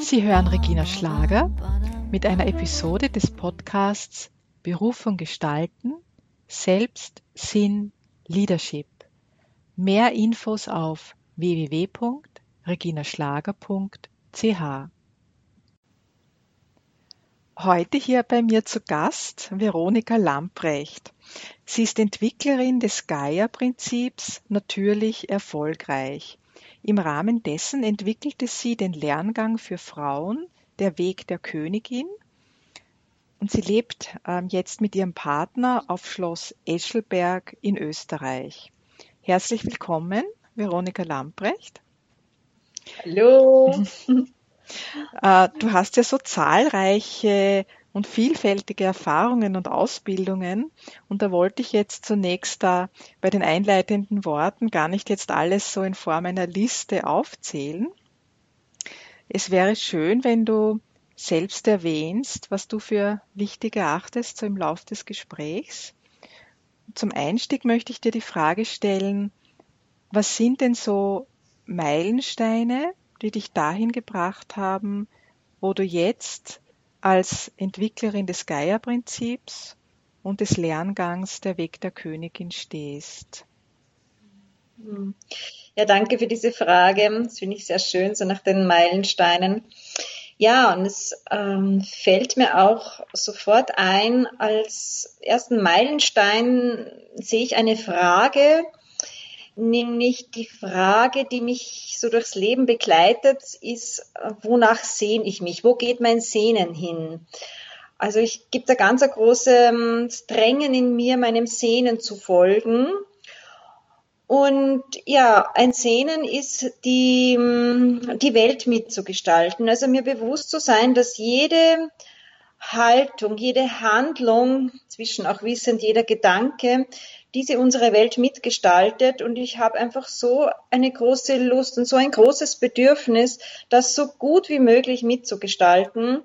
Sie hören Regina Schlager mit einer Episode des Podcasts Berufung gestalten, Selbst, Sinn, Leadership. Mehr Infos auf www.reginaschlager.ch. Heute hier bei mir zu Gast Veronika Lamprecht. Sie ist Entwicklerin des Gaia-Prinzips Natürlich erfolgreich. Im Rahmen dessen entwickelte sie den Lerngang für Frauen Der Weg der Königin und sie lebt ähm, jetzt mit ihrem Partner auf Schloss Eschelberg in Österreich. Herzlich willkommen, Veronika Lamprecht. Hallo. Äh, du hast ja so zahlreiche und vielfältige Erfahrungen und Ausbildungen. Und da wollte ich jetzt zunächst da bei den einleitenden Worten gar nicht jetzt alles so in Form einer Liste aufzählen. Es wäre schön, wenn du selbst erwähnst, was du für wichtig erachtest, so im Lauf des Gesprächs. Zum Einstieg möchte ich dir die Frage stellen, was sind denn so Meilensteine, die dich dahin gebracht haben, wo du jetzt als Entwicklerin des Gaia-Prinzips und des Lerngangs Der Weg der Königin stehst? Hm. Ja, danke für diese Frage. Das finde ich sehr schön, so nach den Meilensteinen. Ja, und es ähm, fällt mir auch sofort ein, als ersten Meilenstein sehe ich eine Frage, nämlich die Frage, die mich so durchs Leben begleitet, ist, wonach sehne ich mich? Wo geht mein Sehnen hin? Also ich gibt da ganz ein großes Drängen in mir, meinem Sehnen zu folgen. Und ja, ein Sehnen ist, die, die Welt mitzugestalten. Also mir bewusst zu sein, dass jede Haltung, jede Handlung, zwischen auch wissend jeder Gedanke, diese unsere Welt mitgestaltet und ich habe einfach so eine große Lust und so ein großes Bedürfnis, das so gut wie möglich mitzugestalten.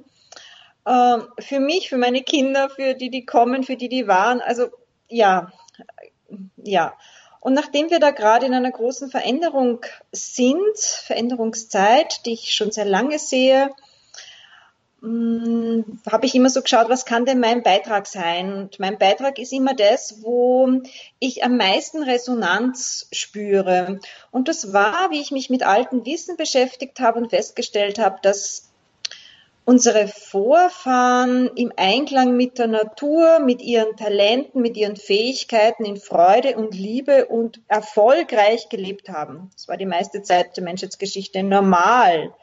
Ähm, für mich, für meine Kinder, für die, die kommen, für die, die waren. Also ja, ja. Und nachdem wir da gerade in einer großen Veränderung sind, Veränderungszeit, die ich schon sehr lange sehe, habe ich immer so geschaut, was kann denn mein Beitrag sein? Und mein Beitrag ist immer das, wo ich am meisten Resonanz spüre. Und das war, wie ich mich mit altem Wissen beschäftigt habe und festgestellt habe, dass unsere Vorfahren im Einklang mit der Natur, mit ihren Talenten, mit ihren Fähigkeiten in Freude und Liebe und erfolgreich gelebt haben. Das war die meiste Zeit der Menschheitsgeschichte normal.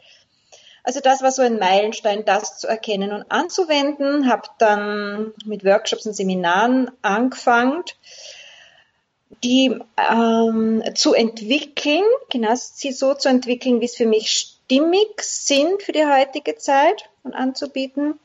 Also das war so ein Meilenstein, das zu erkennen und anzuwenden. Habe dann mit Workshops und Seminaren angefangen, die ähm, zu entwickeln, genau sie so zu entwickeln, wie es für mich stimmig sind für die heutige Zeit und anzubieten.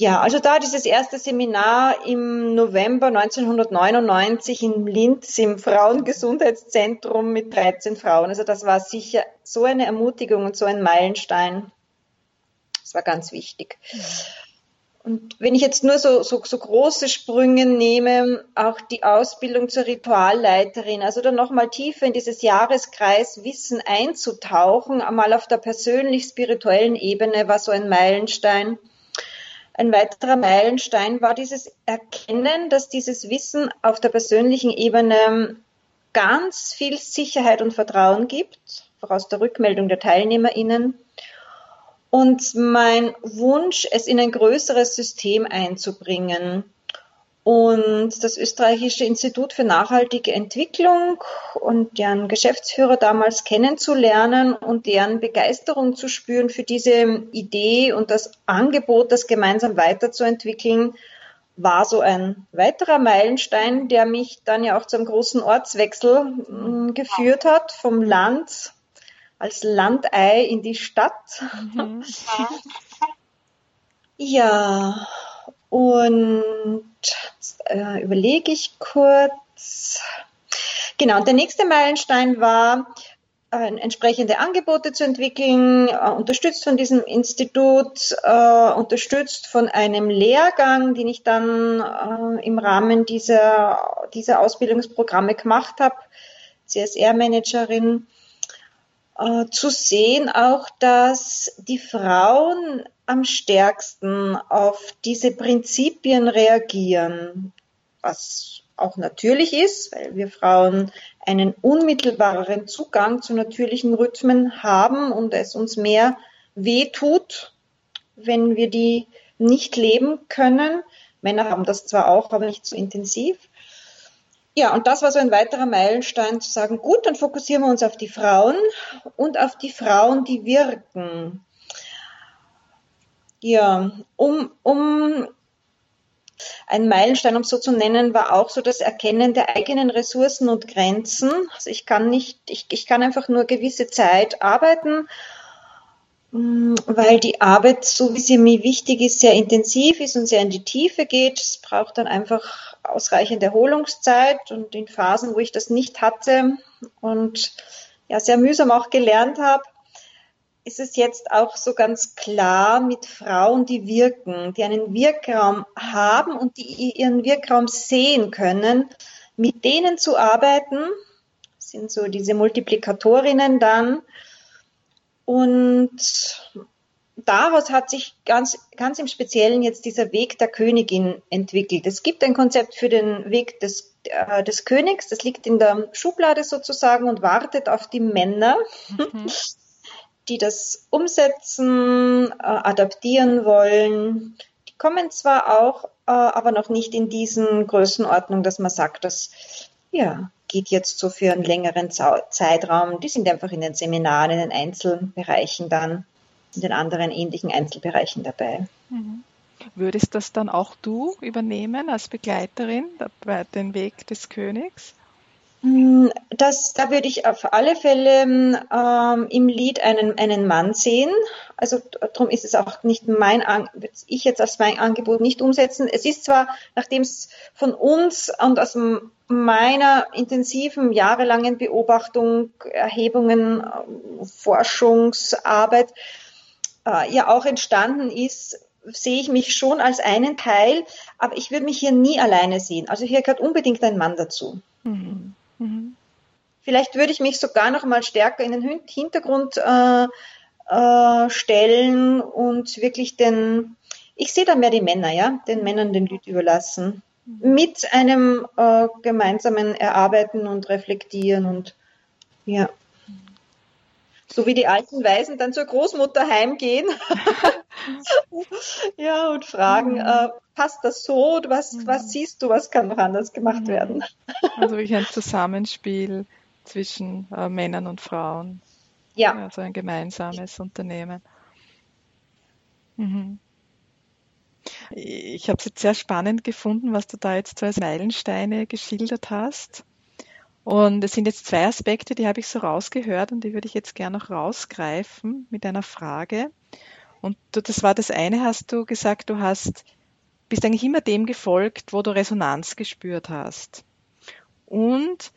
Ja, also da dieses erste Seminar im November 1999 in Linz im Frauengesundheitszentrum mit 13 Frauen. Also das war sicher so eine Ermutigung und so ein Meilenstein. Das war ganz wichtig. Und wenn ich jetzt nur so, so, so große Sprünge nehme, auch die Ausbildung zur Ritualleiterin, also dann nochmal tiefer in dieses Jahreskreis Wissen einzutauchen, einmal auf der persönlich-spirituellen Ebene war so ein Meilenstein. Ein weiterer Meilenstein war dieses Erkennen, dass dieses Wissen auf der persönlichen Ebene ganz viel Sicherheit und Vertrauen gibt, voraus der Rückmeldung der TeilnehmerInnen. Und mein Wunsch, es in ein größeres System einzubringen, und das österreichische Institut für nachhaltige Entwicklung und deren Geschäftsführer damals kennenzulernen und deren Begeisterung zu spüren für diese Idee und das Angebot, das gemeinsam weiterzuentwickeln, war so ein weiterer Meilenstein, der mich dann ja auch zum großen Ortswechsel mm, geführt hat, vom Land als Landei in die Stadt. Mhm. ja, und äh, überlege ich kurz. Genau, und der nächste Meilenstein war, äh, entsprechende Angebote zu entwickeln, äh, unterstützt von diesem Institut, äh, unterstützt von einem Lehrgang, den ich dann äh, im Rahmen dieser, dieser Ausbildungsprogramme gemacht habe CSR-Managerin, äh, zu sehen auch, dass die Frauen am stärksten auf diese Prinzipien reagieren, was auch natürlich ist, weil wir Frauen einen unmittelbareren Zugang zu natürlichen Rhythmen haben und es uns mehr wehtut, wenn wir die nicht leben können. Männer haben das zwar auch, aber nicht so intensiv. Ja, und das war so ein weiterer Meilenstein zu sagen, gut, dann fokussieren wir uns auf die Frauen und auf die Frauen, die wirken. Ja, um, um ein Meilenstein, um so zu nennen, war auch so das Erkennen der eigenen Ressourcen und Grenzen. Also ich kann nicht, ich, ich kann einfach nur gewisse Zeit arbeiten, mm, weil die Arbeit, so wie sie mir wichtig ist, sehr intensiv ist und sehr in die Tiefe geht. Es braucht dann einfach ausreichend Erholungszeit und in Phasen, wo ich das nicht hatte und ja, sehr mühsam auch gelernt habe, ist es jetzt auch so ganz klar mit Frauen, die wirken, die einen Wirkraum haben und die ihren Wirkraum sehen können, mit denen zu arbeiten, sind so diese Multiplikatorinnen dann. Und daraus hat sich ganz, ganz im Speziellen jetzt dieser Weg der Königin entwickelt. Es gibt ein Konzept für den Weg des, äh, des Königs, das liegt in der Schublade sozusagen und wartet auf die Männer. Mhm. die das umsetzen, äh, adaptieren wollen. Die kommen zwar auch, äh, aber noch nicht in diesen Größenordnung, dass man sagt, das ja, geht jetzt so für einen längeren Zeitraum. Die sind einfach in den Seminaren, in den Einzelbereichen dann, in den anderen ähnlichen Einzelbereichen dabei. Mhm. Würdest das dann auch du übernehmen als Begleiterin bei den Weg des Königs? Hm, das, da würde ich auf alle Fälle ähm, im Lied einen, einen Mann sehen. Also darum ist es auch nicht mein, ich jetzt als mein Angebot nicht umsetzen. Es ist zwar, nachdem es von uns und aus meiner intensiven jahrelangen Beobachtung, Erhebungen, Forschungsarbeit äh, ja auch entstanden ist, sehe ich mich schon als einen Teil, aber ich würde mich hier nie alleine sehen. Also hier gehört unbedingt ein Mann dazu. Mhm. Mhm. Vielleicht würde ich mich sogar noch mal stärker in den Hintergrund äh, äh, stellen und wirklich den, ich sehe da mehr die Männer, ja, den Männern den Lied überlassen. Mhm. Mit einem äh, gemeinsamen Erarbeiten und Reflektieren und ja. So wie die alten Weisen dann zur Großmutter heimgehen. ja, und fragen, mhm. äh, passt das so? Was, mhm. was siehst du, was kann noch anders gemacht mhm. werden? also wirklich ein Zusammenspiel zwischen äh, Männern und Frauen. Ja. Also ein gemeinsames Unternehmen. Mhm. Ich habe es jetzt sehr spannend gefunden, was du da jetzt so als Meilensteine geschildert hast. Und es sind jetzt zwei Aspekte, die habe ich so rausgehört und die würde ich jetzt gerne noch rausgreifen mit einer Frage. Und du, das war das eine, hast du gesagt, du hast, bist eigentlich immer dem gefolgt, wo du Resonanz gespürt hast. Und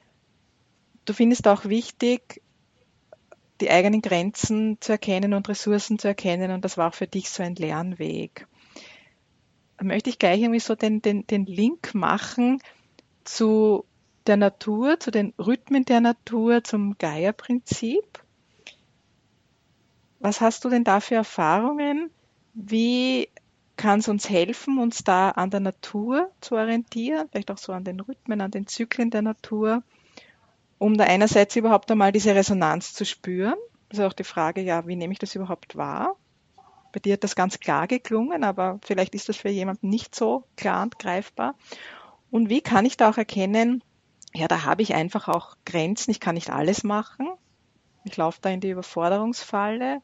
du findest auch wichtig, die eigenen Grenzen zu erkennen und Ressourcen zu erkennen. Und das war auch für dich so ein Lernweg. Da möchte ich gleich irgendwie so den, den, den Link machen zu der Natur, zu den Rhythmen der Natur, zum Gaia-Prinzip. Was hast du denn da für Erfahrungen? Wie kann es uns helfen, uns da an der Natur zu orientieren, vielleicht auch so an den Rhythmen, an den Zyklen der Natur, um da einerseits überhaupt einmal diese Resonanz zu spüren. Also auch die Frage, ja, wie nehme ich das überhaupt wahr? Bei dir hat das ganz klar geklungen, aber vielleicht ist das für jemanden nicht so klar und greifbar. Und wie kann ich da auch erkennen, ja, da habe ich einfach auch Grenzen. Ich kann nicht alles machen. Ich laufe da in die Überforderungsfalle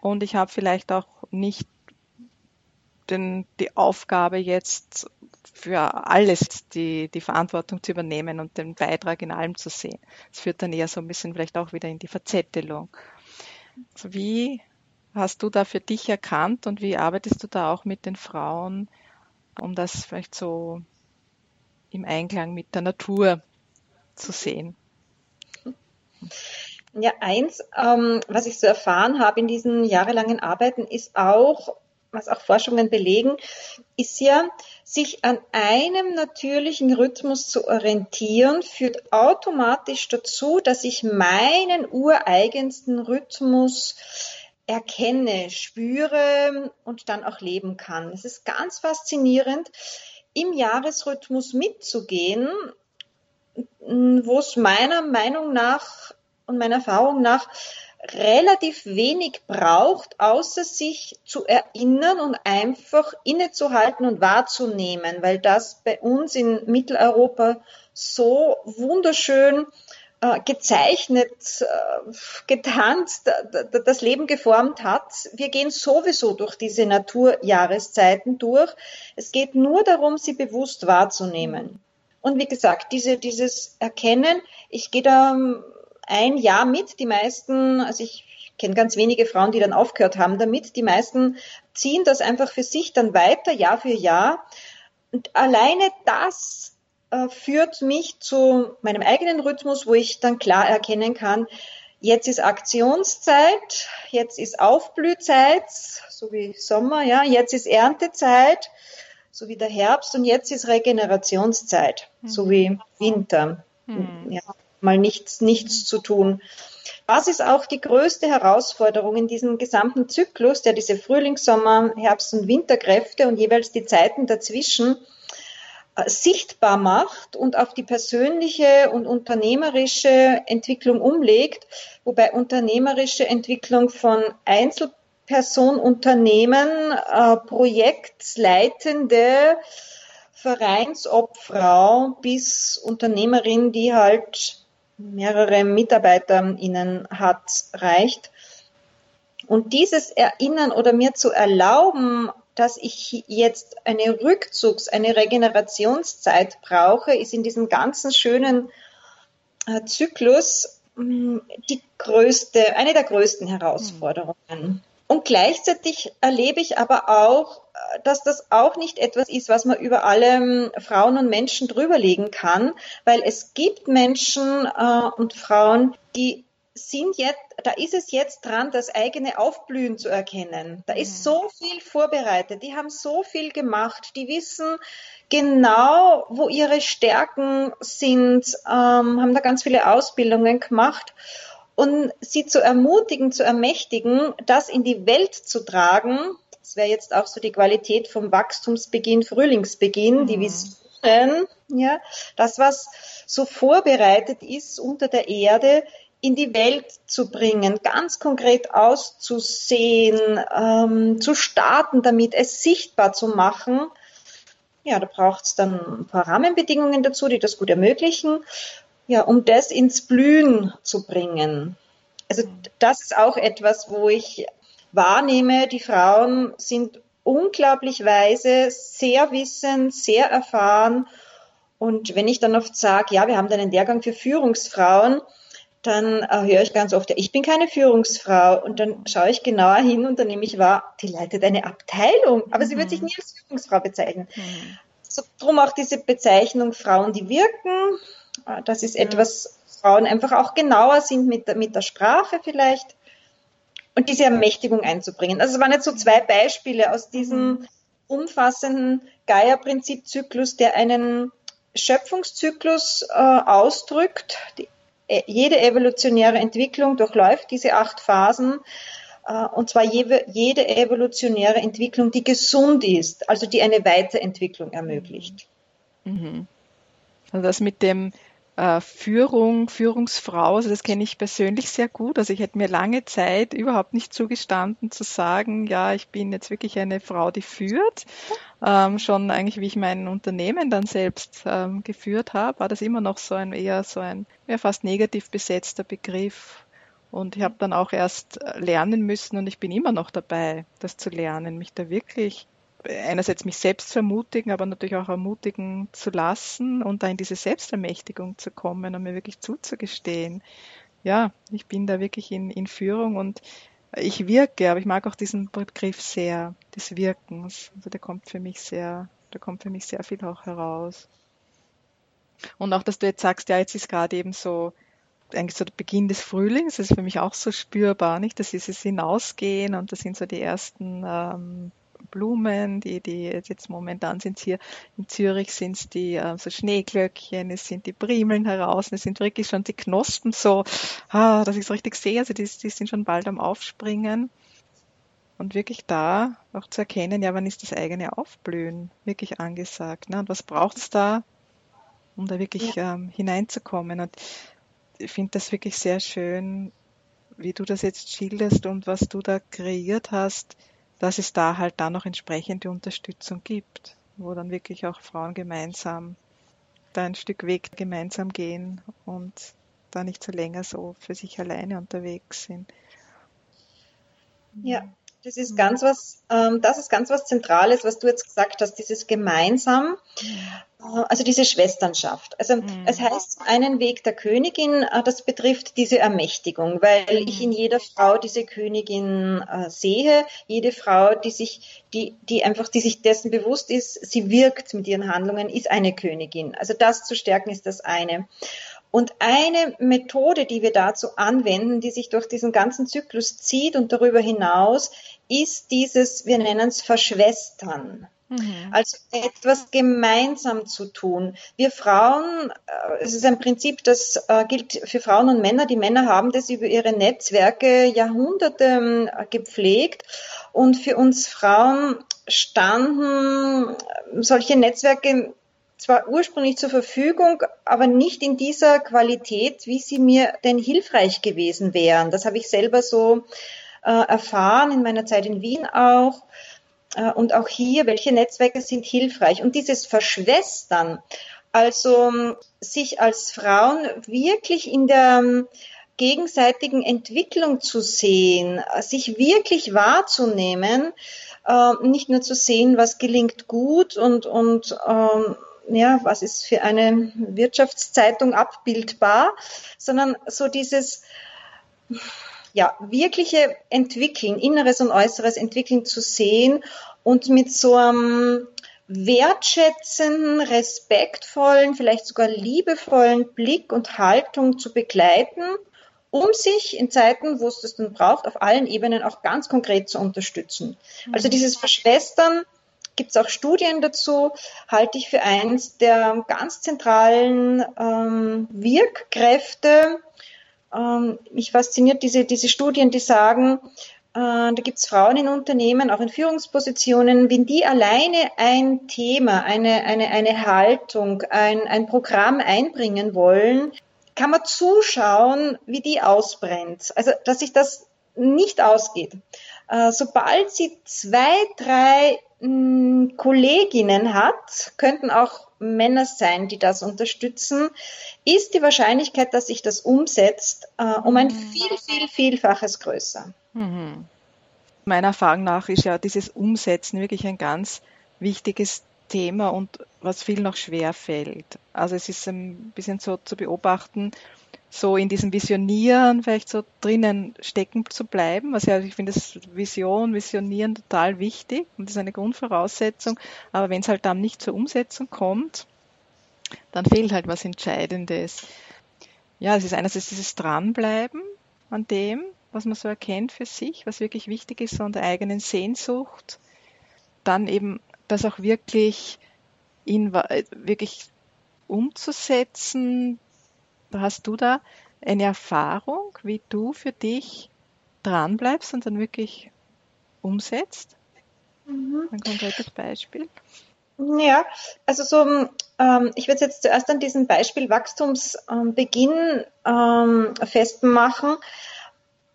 und ich habe vielleicht auch nicht den, die Aufgabe jetzt für alles die, die Verantwortung zu übernehmen und den Beitrag in allem zu sehen. Das führt dann eher so ein bisschen vielleicht auch wieder in die Verzettelung. Also wie hast du da für dich erkannt und wie arbeitest du da auch mit den Frauen, um das vielleicht so im Einklang mit der Natur zu sehen. Ja, eins, ähm, was ich so erfahren habe in diesen jahrelangen Arbeiten, ist auch, was auch Forschungen belegen, ist ja, sich an einem natürlichen Rhythmus zu orientieren, führt automatisch dazu, dass ich meinen ureigensten Rhythmus erkenne, spüre und dann auch leben kann. Es ist ganz faszinierend, im Jahresrhythmus mitzugehen, wo es meiner Meinung nach und meiner Erfahrung nach relativ wenig braucht, außer sich zu erinnern und einfach innezuhalten und wahrzunehmen, weil das bei uns in Mitteleuropa so wunderschön äh, gezeichnet, äh, getanzt, das Leben geformt hat. Wir gehen sowieso durch diese Naturjahreszeiten durch. Es geht nur darum, sie bewusst wahrzunehmen. Und wie gesagt, diese, dieses Erkennen, ich gehe da ein Jahr mit. Die meisten, also ich kenne ganz wenige Frauen, die dann aufgehört haben damit. Die meisten ziehen das einfach für sich dann weiter, Jahr für Jahr. Und alleine das äh, führt mich zu meinem eigenen Rhythmus, wo ich dann klar erkennen kann, jetzt ist Aktionszeit, jetzt ist Aufblühzeit, so wie Sommer, ja, jetzt ist Erntezeit, so wie der Herbst und jetzt ist Regenerationszeit, mhm. so wie Winter. Mhm. Ja mal nichts, nichts zu tun. Was ist auch die größte Herausforderung in diesem gesamten Zyklus, der diese Frühlings-, Sommer-, Herbst- und Winterkräfte und jeweils die Zeiten dazwischen äh, sichtbar macht und auf die persönliche und unternehmerische Entwicklung umlegt, wobei unternehmerische Entwicklung von Einzelpersonunternehmen, äh, Projektleitende, Vereinsobfrau bis Unternehmerin, die halt mehrere MitarbeiterInnen hat, reicht. Und dieses Erinnern oder mir zu erlauben, dass ich jetzt eine Rückzugs-, eine Regenerationszeit brauche, ist in diesem ganzen schönen äh, Zyklus mm, die größte, eine der größten Herausforderungen. Und gleichzeitig erlebe ich aber auch, dass das auch nicht etwas ist, was man über alle ähm, Frauen und Menschen drüberlegen kann, weil es gibt Menschen äh, und Frauen, die sind jetzt, da ist es jetzt dran, das eigene Aufblühen zu erkennen. Da ist mhm. so viel vorbereitet, die haben so viel gemacht, die wissen genau, wo ihre Stärken sind, ähm, haben da ganz viele Ausbildungen gemacht und sie zu ermutigen, zu ermächtigen, das in die Welt zu tragen. Das wäre jetzt auch so die Qualität vom Wachstumsbeginn, Frühlingsbeginn, mhm. die Visionen, ja, das, was so vorbereitet ist unter der Erde, in die Welt zu bringen, ganz konkret auszusehen, ähm, zu starten damit, es sichtbar zu machen. Ja, da braucht es dann ein paar Rahmenbedingungen dazu, die das gut ermöglichen ja, um das ins Blühen zu bringen. Also das ist auch etwas, wo ich wahrnehme, die Frauen sind unglaublich weise, sehr wissend, sehr erfahren. Und wenn ich dann oft sage, ja, wir haben dann einen Lehrgang für Führungsfrauen, dann äh, höre ich ganz oft, ja, ich bin keine Führungsfrau. Und dann schaue ich genauer hin und dann nehme ich wahr, die leitet eine Abteilung, aber mhm. sie wird sich nie als Führungsfrau bezeichnen. Mhm. So, drum auch diese Bezeichnung Frauen, die wirken, das ist etwas, Frauen einfach auch genauer sind mit der, mit der Sprache vielleicht und diese Ermächtigung einzubringen. Also es waren jetzt so zwei Beispiele aus diesem mhm. umfassenden Gaia-Prinzip-Zyklus, der einen Schöpfungszyklus äh, ausdrückt. Die, äh, jede evolutionäre Entwicklung durchläuft diese acht Phasen. Äh, und zwar jede, jede evolutionäre Entwicklung, die gesund ist, also die eine Weiterentwicklung ermöglicht. Mhm. Also das mit dem äh, Führung, Führungsfrau, also das kenne ich persönlich sehr gut. Also ich hätte mir lange Zeit überhaupt nicht zugestanden zu sagen, ja, ich bin jetzt wirklich eine Frau, die führt. Ähm, schon eigentlich, wie ich mein Unternehmen dann selbst ähm, geführt habe, war das immer noch so ein eher so ein ja, fast negativ besetzter Begriff. Und ich habe dann auch erst lernen müssen und ich bin immer noch dabei, das zu lernen, mich da wirklich einerseits mich selbst zu ermutigen, aber natürlich auch ermutigen zu lassen und da in diese Selbstermächtigung zu kommen und mir wirklich zuzugestehen. Ja, ich bin da wirklich in, in Führung und ich wirke, aber ich mag auch diesen Begriff sehr, des Wirkens. Also der kommt für mich sehr, da kommt für mich sehr viel auch heraus. Und auch, dass du jetzt sagst, ja, jetzt ist gerade eben so, eigentlich so der Beginn des Frühlings, das ist für mich auch so spürbar, nicht? Das ist es hinausgehen und das sind so die ersten ähm, Blumen, die, die jetzt momentan sind hier in Zürich sind es die äh, so Schneeglöckchen, es sind die Primeln heraus, es sind wirklich schon die Knospen so, ah, dass ich es richtig sehe, also die, die sind schon bald am Aufspringen. Und wirklich da auch zu erkennen, ja, wann ist das eigene Aufblühen wirklich angesagt? Ne? Und was braucht es da, um da wirklich ja. ähm, hineinzukommen? Und ich finde das wirklich sehr schön, wie du das jetzt schilderst und was du da kreiert hast, dass es da halt dann noch entsprechende Unterstützung gibt, wo dann wirklich auch Frauen gemeinsam da ein Stück Weg gemeinsam gehen und da nicht so länger so für sich alleine unterwegs sind. Ja, das ist ganz was, ähm, das ist ganz was Zentrales, was du jetzt gesagt hast, dieses gemeinsam, äh, also diese Schwesternschaft. Also mhm. es heißt einen Weg der Königin, äh, das betrifft diese Ermächtigung, weil mhm. ich in jeder Frau diese Königin äh, sehe, jede Frau, die sich, die, die einfach, die sich dessen bewusst ist, sie wirkt mit ihren Handlungen, ist eine Königin. Also das zu stärken ist das eine. Und eine Methode, die wir dazu anwenden, die sich durch diesen ganzen Zyklus zieht und darüber hinaus, ist dieses, wir nennen es Verschwestern. Mhm. Also etwas gemeinsam zu tun. Wir Frauen, äh, es ist ein Prinzip, das äh, gilt für Frauen und Männer. Die Männer haben das über ihre Netzwerke Jahrhunderte ähm, gepflegt. Und für uns Frauen standen solche Netzwerke zwar ursprünglich zur Verfügung, aber nicht in dieser Qualität, wie sie mir denn hilfreich gewesen wären. Das habe ich selber so äh, erfahren in meiner Zeit in Wien auch. Äh, und auch hier, welche Netzwerke sind hilfreich? Und dieses Verschwestern, also sich als Frauen wirklich in der ähm, gegenseitigen Entwicklung zu sehen, sich wirklich wahrzunehmen, äh, nicht nur zu sehen, was gelingt gut und, und ähm, ja, was ist für eine Wirtschaftszeitung abbildbar, sondern so dieses, ja, wirkliche Entwickeln, inneres und äußeres Entwickeln zu sehen und mit so einem wertschätzenden, respektvollen, vielleicht sogar liebevollen Blick und Haltung zu begleiten, um sich in Zeiten, wo es das dann braucht, auf allen Ebenen auch ganz konkret zu unterstützen. Also mhm. dieses Verschwestern gibt es auch Studien dazu, halte ich für eins der ganz zentralen ähm, Wirkkräfte. Ähm, mich fasziniert diese, diese Studien, die sagen, äh, da gibt es Frauen in Unternehmen, auch in Führungspositionen, wenn die alleine ein Thema, eine, eine, eine Haltung, ein, ein Programm einbringen wollen, kann man zuschauen, wie die ausbrennt. Also, dass sich das nicht ausgeht. Äh, sobald sie zwei, drei hm, Kolleginnen hat, könnten auch Männer sein, die das unterstützen, ist die Wahrscheinlichkeit, dass sich das umsetzt, äh, um ein mhm. viel, viel, vielfaches größer. Mhm. Meiner Erfahrung nach ist ja dieses Umsetzen wirklich ein ganz wichtiges Thema und was viel noch schwer fällt. Also es ist ein bisschen so zu beobachten, so in diesem Visionieren vielleicht so drinnen stecken zu bleiben. Also ja, ich finde das Vision, Visionieren total wichtig und das ist eine Grundvoraussetzung. Aber wenn es halt dann nicht zur Umsetzung kommt, dann fehlt halt was Entscheidendes. Ja, es ist einerseits dieses Dranbleiben an dem, was man so erkennt für sich, was wirklich wichtig ist, so an der eigenen Sehnsucht. Dann eben das auch wirklich in, wirklich umzusetzen, Hast du da eine Erfahrung, wie du für dich dranbleibst und dann wirklich umsetzt? Mhm. Ein konkretes Beispiel. Ja, also so, ähm, ich würde jetzt zuerst an diesem Beispiel Wachstumsbeginn ähm, festmachen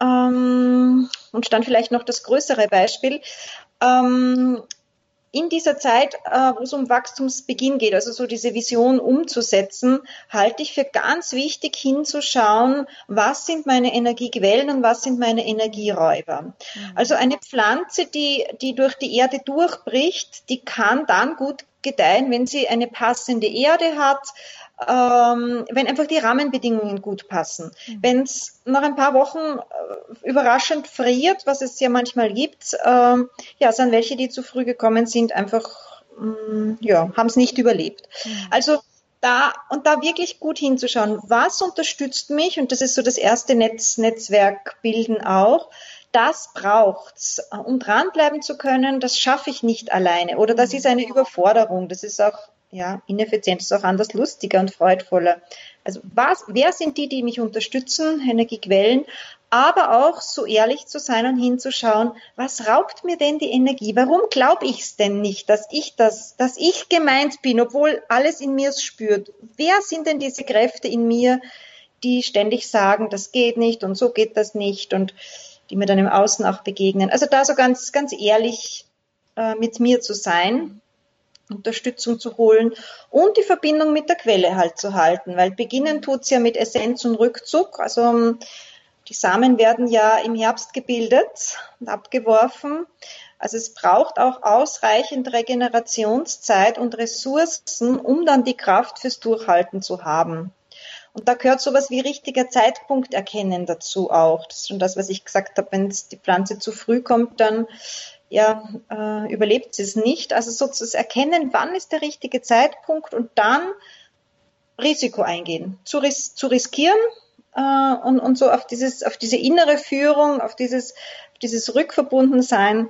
ähm, und dann vielleicht noch das größere Beispiel. Ähm, in dieser Zeit, äh, wo es um Wachstumsbeginn geht, also so diese Vision umzusetzen, halte ich für ganz wichtig hinzuschauen, was sind meine Energiequellen und was sind meine Energieräuber. Mhm. Also eine Pflanze, die, die durch die Erde durchbricht, die kann dann gut gedeihen, wenn sie eine passende Erde hat, ähm, wenn einfach die Rahmenbedingungen gut passen. Mhm. Wenn es nach ein paar Wochen äh, überraschend friert, was es ja manchmal gibt, ähm, ja, sind welche, die zu früh gekommen sind, einfach, ähm, ja, haben es nicht überlebt. Mhm. Also da und da wirklich gut hinzuschauen, was unterstützt mich und das ist so das erste Netz, Netzwerk bilden auch das braucht's, um dranbleiben zu können. Das schaffe ich nicht alleine. Oder das ist eine Überforderung. Das ist auch ja, ineffizient, das ist auch anders lustiger und freudvoller. Also was, wer sind die, die mich unterstützen, Energiequellen, aber auch so ehrlich zu sein und hinzuschauen, was raubt mir denn die Energie? Warum glaube ich es denn nicht, dass ich das, dass ich gemeint bin, obwohl alles in mir es spürt? Wer sind denn diese Kräfte in mir, die ständig sagen, das geht nicht und so geht das nicht und die mir dann im Außen auch begegnen? Also da so ganz, ganz ehrlich äh, mit mir zu sein Unterstützung zu holen und die Verbindung mit der Quelle halt zu halten, weil beginnen tut's ja mit Essenz und Rückzug. Also ähm, die Samen werden ja im Herbst gebildet und abgeworfen. Also es braucht auch ausreichend Regenerationszeit und Ressourcen, um dann die Kraft fürs Durchhalten zu haben. Und da gehört sowas wie richtiger Zeitpunkt erkennen dazu auch. Das ist schon das, was ich gesagt habe. Wenn die Pflanze zu früh kommt, dann ja, äh, überlebt sie es nicht. Also sozusagen erkennen, wann ist der richtige Zeitpunkt und dann Risiko eingehen, zu, ris zu riskieren äh, und, und so auf, dieses, auf diese innere Führung, auf dieses, auf dieses Rückverbundensein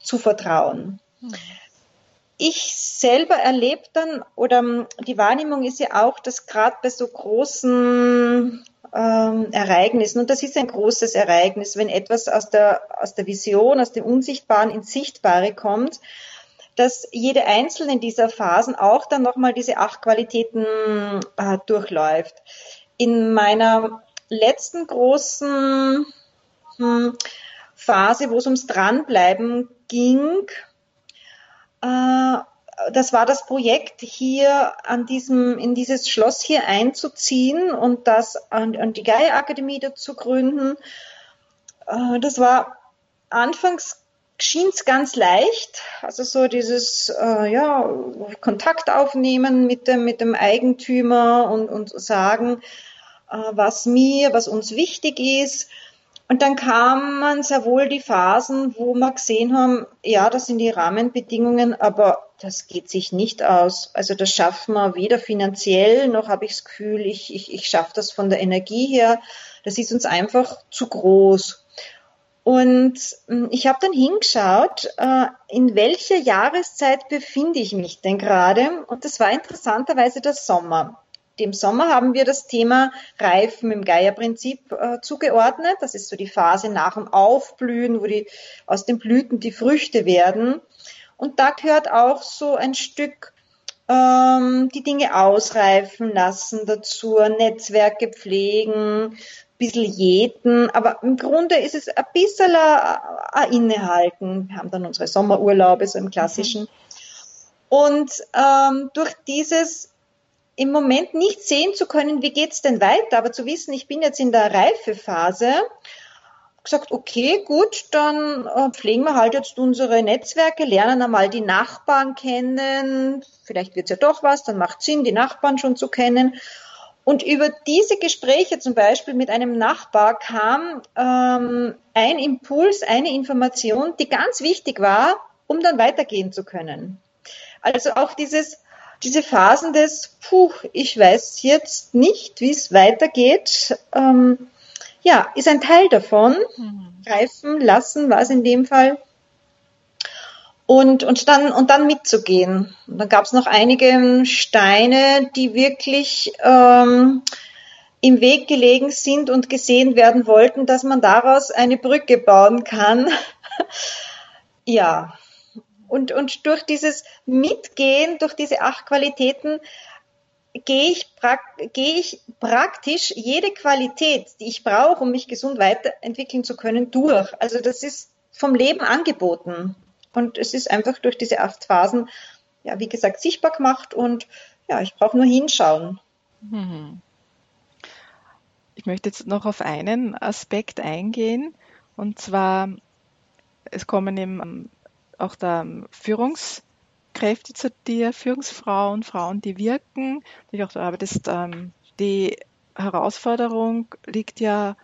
zu vertrauen. Hm. Ich selber erlebe dann, oder die Wahrnehmung ist ja auch, dass gerade bei so großen ähm, Ereignissen. Und das ist ein großes Ereignis, wenn etwas aus der, aus der Vision, aus dem Unsichtbaren ins Sichtbare kommt, dass jede einzelne dieser Phasen auch dann nochmal diese acht Qualitäten äh, durchläuft. In meiner letzten großen hm, Phase, wo es ums Dranbleiben ging, äh, das war das Projekt, hier an diesem, in dieses Schloss hier einzuziehen und das an, an die Geierakademie zu gründen. Äh, das war anfangs schien es ganz leicht, also so dieses äh, ja, Kontakt aufnehmen mit dem, mit dem Eigentümer und, und sagen, äh, was mir, was uns wichtig ist. Und dann kamen sehr wohl die Phasen, wo wir gesehen haben, ja, das sind die Rahmenbedingungen, aber das geht sich nicht aus. Also das schaffen wir weder finanziell, noch habe ich das Gefühl, ich, ich, ich schaffe das von der Energie her. Das ist uns einfach zu groß. Und hm, ich habe dann hingeschaut, äh, in welcher Jahreszeit befinde ich mich denn gerade? Und das war interessanterweise der Sommer. Dem Sommer haben wir das Thema Reifen im Geierprinzip äh, zugeordnet. Das ist so die Phase nach dem Aufblühen, wo die aus den Blüten die Früchte werden. Und da gehört auch so ein Stück ähm, die Dinge ausreifen lassen dazu, Netzwerke pflegen, bisschen jäten, aber im Grunde ist es ein bisschen ein Innehalten. Wir haben dann unsere Sommerurlaube, so im klassischen. Und ähm, durch dieses im Moment nicht sehen zu können, wie geht's denn weiter, aber zu wissen, ich bin jetzt in der Reifephase, gesagt, okay, gut, dann äh, pflegen wir halt jetzt unsere Netzwerke, lernen einmal die Nachbarn kennen, vielleicht wird's ja doch was, dann macht Sinn, die Nachbarn schon zu kennen. Und über diese Gespräche zum Beispiel mit einem Nachbar kam ähm, ein Impuls, eine Information, die ganz wichtig war, um dann weitergehen zu können. Also auch dieses diese Phasen des, puh, ich weiß jetzt nicht, wie es weitergeht, ähm, ja, ist ein Teil davon. Mhm. Greifen lassen war es in dem Fall. Und, und, dann, und dann mitzugehen. Und dann gab es noch einige Steine, die wirklich ähm, im Weg gelegen sind und gesehen werden wollten, dass man daraus eine Brücke bauen kann. ja, und, und durch dieses Mitgehen, durch diese acht Qualitäten, gehe ich, gehe ich praktisch jede Qualität, die ich brauche, um mich gesund weiterentwickeln zu können, durch. Also das ist vom Leben angeboten. Und es ist einfach durch diese acht Phasen, ja, wie gesagt, sichtbar gemacht und ja, ich brauche nur hinschauen. Mhm. Ich möchte jetzt noch auf einen Aspekt eingehen, und zwar, es kommen eben auch da Führungskräfte zu dir, Führungsfrauen, Frauen, die wirken. Die auch, aber das, ähm, die Herausforderung liegt ja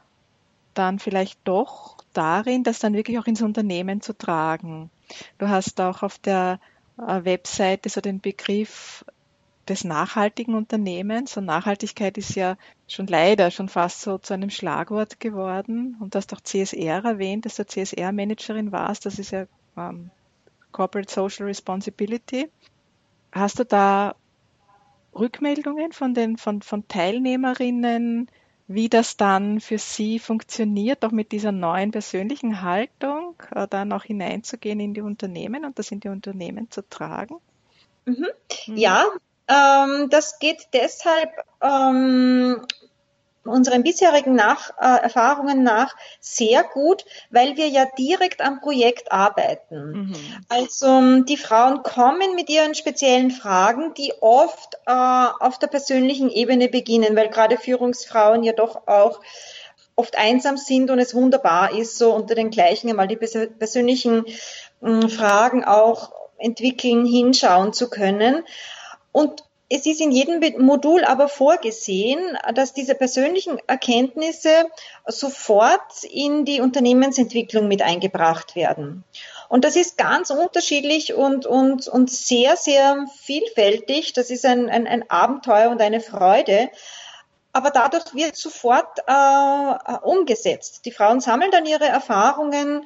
dann vielleicht doch darin, das dann wirklich auch ins Unternehmen zu tragen. Du hast auch auf der äh, Webseite so den Begriff des nachhaltigen Unternehmens. Und Nachhaltigkeit ist ja schon leider schon fast so zu einem Schlagwort geworden. Und du hast auch CSR erwähnt, dass du CSR-Managerin warst. Das ist ja ähm, Corporate Social Responsibility. Hast du da Rückmeldungen von den von, von Teilnehmerinnen, wie das dann für sie funktioniert, auch mit dieser neuen persönlichen Haltung, äh, dann auch hineinzugehen in die Unternehmen und das in die Unternehmen zu tragen? Mhm. Mhm. Ja, ähm, das geht deshalb ähm, unseren bisherigen nach, äh, Erfahrungen nach sehr gut, weil wir ja direkt am Projekt arbeiten. Mhm. Also die Frauen kommen mit ihren speziellen Fragen, die oft äh, auf der persönlichen Ebene beginnen, weil gerade Führungsfrauen ja doch auch oft einsam sind und es wunderbar ist, so unter den gleichen einmal die persönlichen äh, Fragen auch entwickeln, hinschauen zu können. Und es ist in jedem Modul aber vorgesehen, dass diese persönlichen Erkenntnisse sofort in die Unternehmensentwicklung mit eingebracht werden. Und das ist ganz unterschiedlich und, und, und sehr, sehr vielfältig. Das ist ein, ein, ein Abenteuer und eine Freude. Aber dadurch wird sofort äh, umgesetzt. Die Frauen sammeln dann ihre Erfahrungen,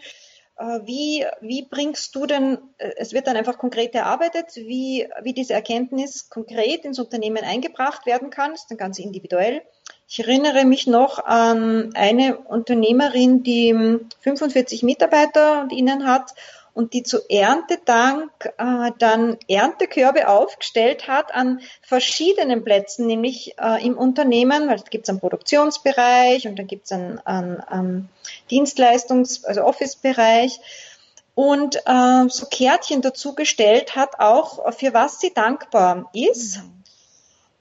wie, wie bringst du denn, äh, es wird dann einfach konkret erarbeitet, wie, wie diese Erkenntnis konkret ins Unternehmen eingebracht werden kann, ist dann ganz individuell. Ich erinnere mich noch an eine Unternehmerin, die 45 Mitarbeiter und ihnen hat und die zu Erntedank äh, dann Erntekörbe aufgestellt hat an verschiedenen Plätzen, nämlich äh, im Unternehmen, weil es gibt einen Produktionsbereich und dann gibt es einen, einen, einen Dienstleistungs-, also Office-Bereich und äh, so Kärtchen dazugestellt hat, auch für was sie dankbar ist. Mhm.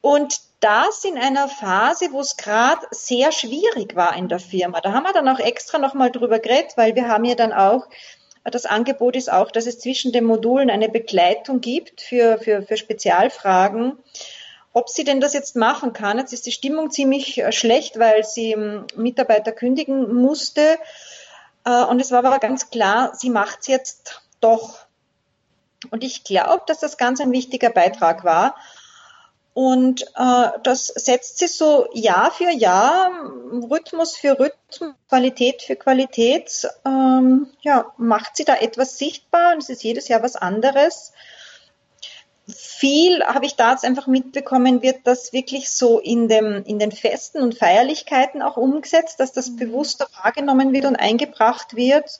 Und das in einer Phase, wo es gerade sehr schwierig war in der Firma. Da haben wir dann auch extra nochmal drüber geredet, weil wir haben ja dann auch das Angebot ist auch, dass es zwischen den Modulen eine Begleitung gibt für, für, für Spezialfragen. Ob sie denn das jetzt machen kann, jetzt ist die Stimmung ziemlich äh, schlecht, weil sie ähm, Mitarbeiter kündigen musste. Äh, und es war aber ganz klar, sie macht es jetzt doch. Und ich glaube, dass das ganz ein wichtiger Beitrag war. Und äh, das setzt sich so Jahr für Jahr, Rhythmus für Rhythmus, Qualität für Qualität, ähm, ja, macht sie da etwas sichtbar und es ist jedes Jahr was anderes. Viel habe ich da jetzt einfach mitbekommen, wird das wirklich so in, dem, in den Festen und Feierlichkeiten auch umgesetzt, dass das mhm. bewusster wahrgenommen wird und eingebracht wird.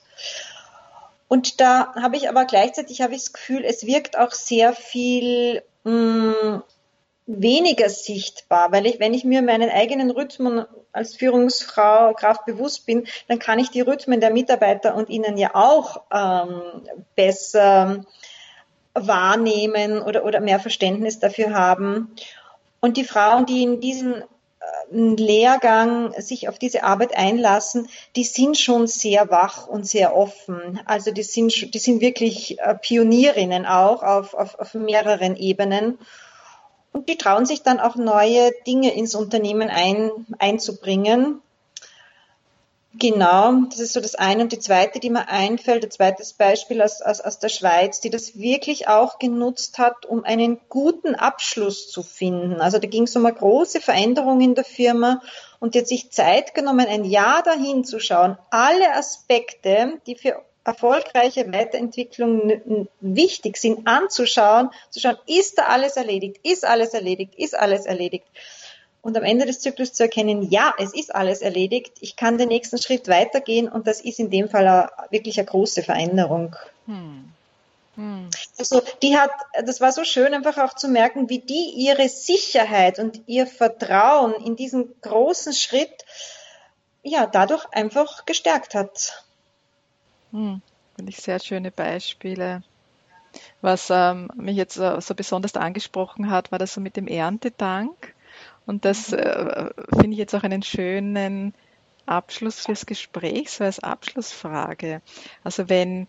Und da habe ich aber gleichzeitig habe ich das Gefühl, es wirkt auch sehr viel mh, mm, weniger sichtbar, weil ich, wenn ich mir meinen eigenen Rhythmen als Führungsfrau Kraft bewusst bin, dann kann ich die Rhythmen der Mitarbeiter und ihnen ja auch ähm, besser wahrnehmen oder, oder mehr Verständnis dafür haben. Und die Frauen, die in diesem äh, Lehrgang sich auf diese Arbeit einlassen, die sind schon sehr wach und sehr offen. Also die sind, die sind wirklich äh, Pionierinnen auch auf, auf, auf mehreren Ebenen. Und die trauen sich dann auch neue Dinge ins Unternehmen ein, einzubringen. Genau, das ist so das eine. Und die zweite, die mir einfällt, ein zweites Beispiel aus, aus, aus der Schweiz, die das wirklich auch genutzt hat, um einen guten Abschluss zu finden. Also da ging es um eine große Veränderung in der Firma und die hat sich Zeit genommen, ein Jahr dahin zu schauen, alle Aspekte, die für erfolgreiche Weiterentwicklung wichtig sind, anzuschauen, zu schauen, ist da alles erledigt, ist alles erledigt, ist alles erledigt. Und am Ende des Zyklus zu erkennen, ja, es ist alles erledigt, ich kann den nächsten Schritt weitergehen und das ist in dem Fall wirklich eine große Veränderung. Hm. Hm. Also die hat, das war so schön einfach auch zu merken, wie die ihre Sicherheit und ihr Vertrauen in diesen großen Schritt ja dadurch einfach gestärkt hat. Hm, Finde ich sehr schöne Beispiele. Was ähm, mich jetzt äh, so besonders angesprochen hat, war das so mit dem Erntedank. Und das äh, finde ich jetzt auch einen schönen Abschluss fürs Gespräch, so als Abschlussfrage. Also wenn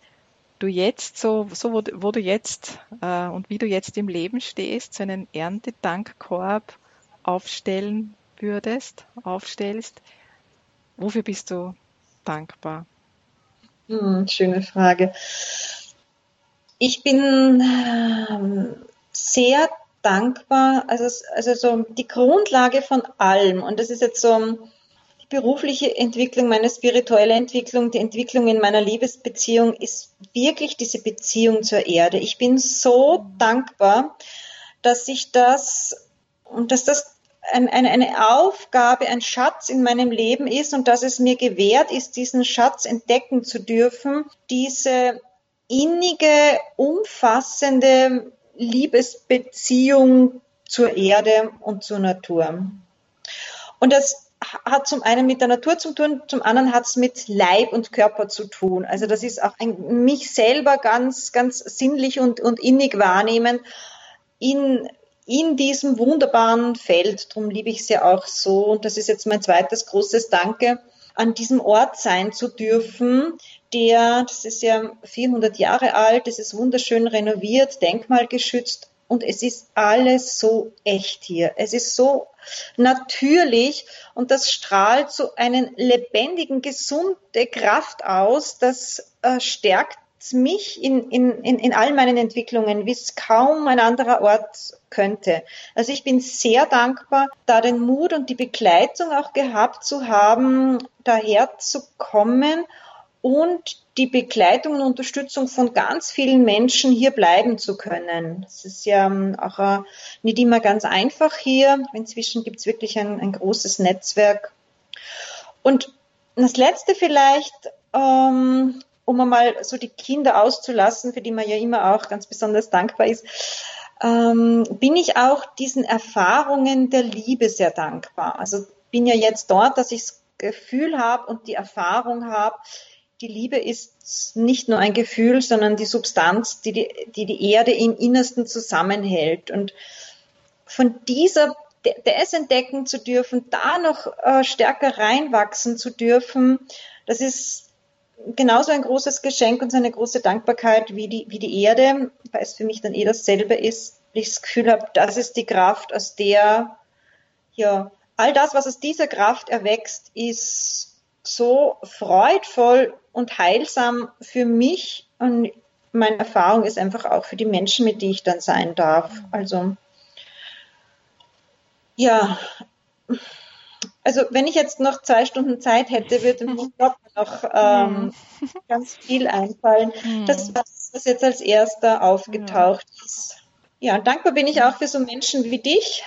du jetzt so, so wo, wo du jetzt äh, und wie du jetzt im Leben stehst, so einen Erntedankkorb aufstellen würdest, aufstellst, wofür bist du dankbar? Hm, schöne Frage. Ich bin ähm, sehr dankbar, also, also so die Grundlage von allem. Und das ist jetzt so die berufliche Entwicklung, meine spirituelle Entwicklung, die Entwicklung in meiner Liebesbeziehung ist wirklich diese Beziehung zur Erde. Ich bin so dankbar, dass ich das und dass das ein, eine, eine Aufgabe, ein Schatz in meinem Leben ist und dass es mir gewährt ist, diesen Schatz entdecken zu dürfen, diese innige, umfassende Liebesbeziehung zur Erde und zur Natur. Und das hat zum einen mit der Natur zu tun, zum anderen hat es mit Leib und Körper zu tun. Also das ist auch ein, mich selber ganz, ganz sinnlich und, und innig wahrnehmen in, in diesem wunderbaren Feld. Darum liebe ich es ja auch so. Und das ist jetzt mein zweites großes Danke, an diesem Ort sein zu dürfen, der, das ist ja 400 Jahre alt, es ist wunderschön renoviert, denkmalgeschützt und es ist alles so echt hier. Es ist so natürlich und das strahlt so einen lebendigen, gesunde Kraft aus, das äh, stärkt mich in, in, in, in all meinen Entwicklungen, wie es kaum ein anderer Ort könnte. Also ich bin sehr dankbar, da den Mut und die Begleitung auch gehabt zu haben, daher zu kommen und die Begleitung und Unterstützung von ganz vielen Menschen hier bleiben zu können. Das ist ja ähm, auch äh, nicht immer ganz einfach hier. Inzwischen gibt es wirklich ein, ein, großes Netzwerk. Und das Letzte vielleicht, ähm, um einmal so die Kinder auszulassen, für die man ja immer auch ganz besonders dankbar ist, ähm, bin ich auch diesen Erfahrungen der Liebe sehr dankbar. Also bin ja jetzt dort, dass ich das Gefühl habe und die Erfahrung habe, die Liebe ist nicht nur ein Gefühl, sondern die Substanz, die die, die, die Erde im Innersten zusammenhält. Und von dieser das entdecken zu dürfen, da noch äh, stärker reinwachsen zu dürfen, das ist genauso ein großes Geschenk und eine große Dankbarkeit wie die, wie die Erde, weil es für mich dann eh dasselbe ist. Ich das Gefühl habe, das ist die Kraft, aus der ja all das, was aus dieser Kraft erwächst, ist so freudvoll und heilsam für mich und meine Erfahrung ist einfach auch für die Menschen, mit denen ich dann sein darf. Also ja, also wenn ich jetzt noch zwei Stunden Zeit hätte, würde mir noch ähm, hm. ganz viel einfallen. Hm. Das, was jetzt als erster aufgetaucht ist. Ja, dankbar bin ich auch für so Menschen wie dich,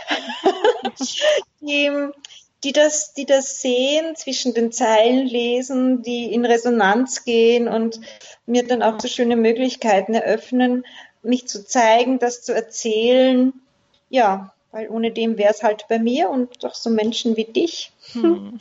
die die das, die das sehen, zwischen den Zeilen lesen, die in Resonanz gehen und mir dann auch so schöne Möglichkeiten eröffnen, mich zu zeigen, das zu erzählen. Ja, weil ohne dem wäre es halt bei mir und doch so Menschen wie dich hm.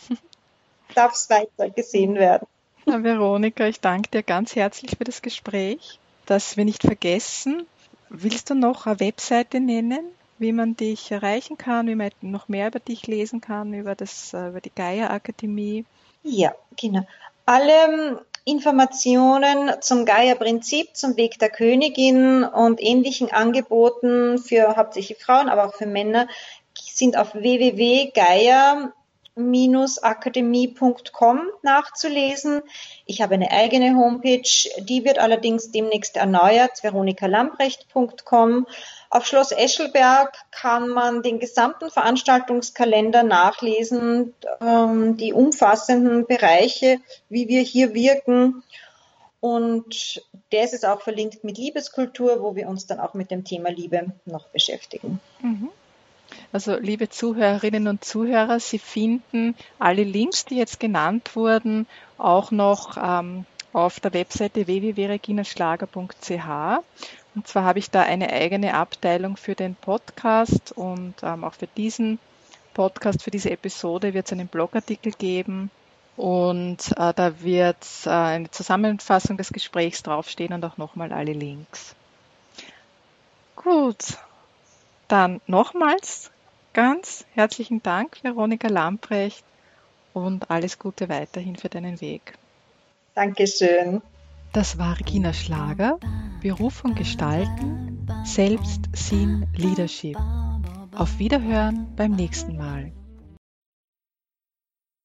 darf es weiter gesehen werden. Na, Veronika, ich danke dir ganz herzlich für das Gespräch. Dass wir nicht vergessen, willst du noch eine Webseite nennen? wie man dich erreichen kann, wie man noch mehr über dich lesen kann, über, das, äh, über die Gaia-Akademie. Ja, genau. Alle ähm, Informationen zum Gaia-Prinzip, zum Weg der Königin und ähnlichen Angeboten für hauptsächlich Frauen, aber auch für Männer sind auf www.gaia akademie.com nachzulesen. Ich habe eine eigene Homepage, die wird allerdings demnächst erneuert, veronikalamprecht.com. Auf Schloss Eschelberg kann man den gesamten Veranstaltungskalender nachlesen, ähm, die umfassenden Bereiche, wie wir hier wirken. Und der ist auch verlinkt mit Liebeskultur, wo wir uns dann auch mit dem Thema Liebe noch beschäftigen. Mhm. Also liebe Zuhörerinnen und Zuhörer, Sie finden alle Links, die jetzt genannt wurden, auch noch ähm, auf der Webseite www.reginaschlager.ch. Und zwar habe ich da eine eigene Abteilung für den Podcast und ähm, auch für diesen Podcast, für diese Episode wird es einen Blogartikel geben. Und äh, da wird äh, eine Zusammenfassung des Gesprächs draufstehen und auch nochmal alle Links. Gut, dann nochmals ganz herzlichen Dank, Veronika Lamprecht, und alles Gute weiterhin für deinen Weg. Dankeschön. Das war Regina Schlager, Berufung gestalten, Selbstsinn Leadership. Auf Wiederhören beim nächsten Mal.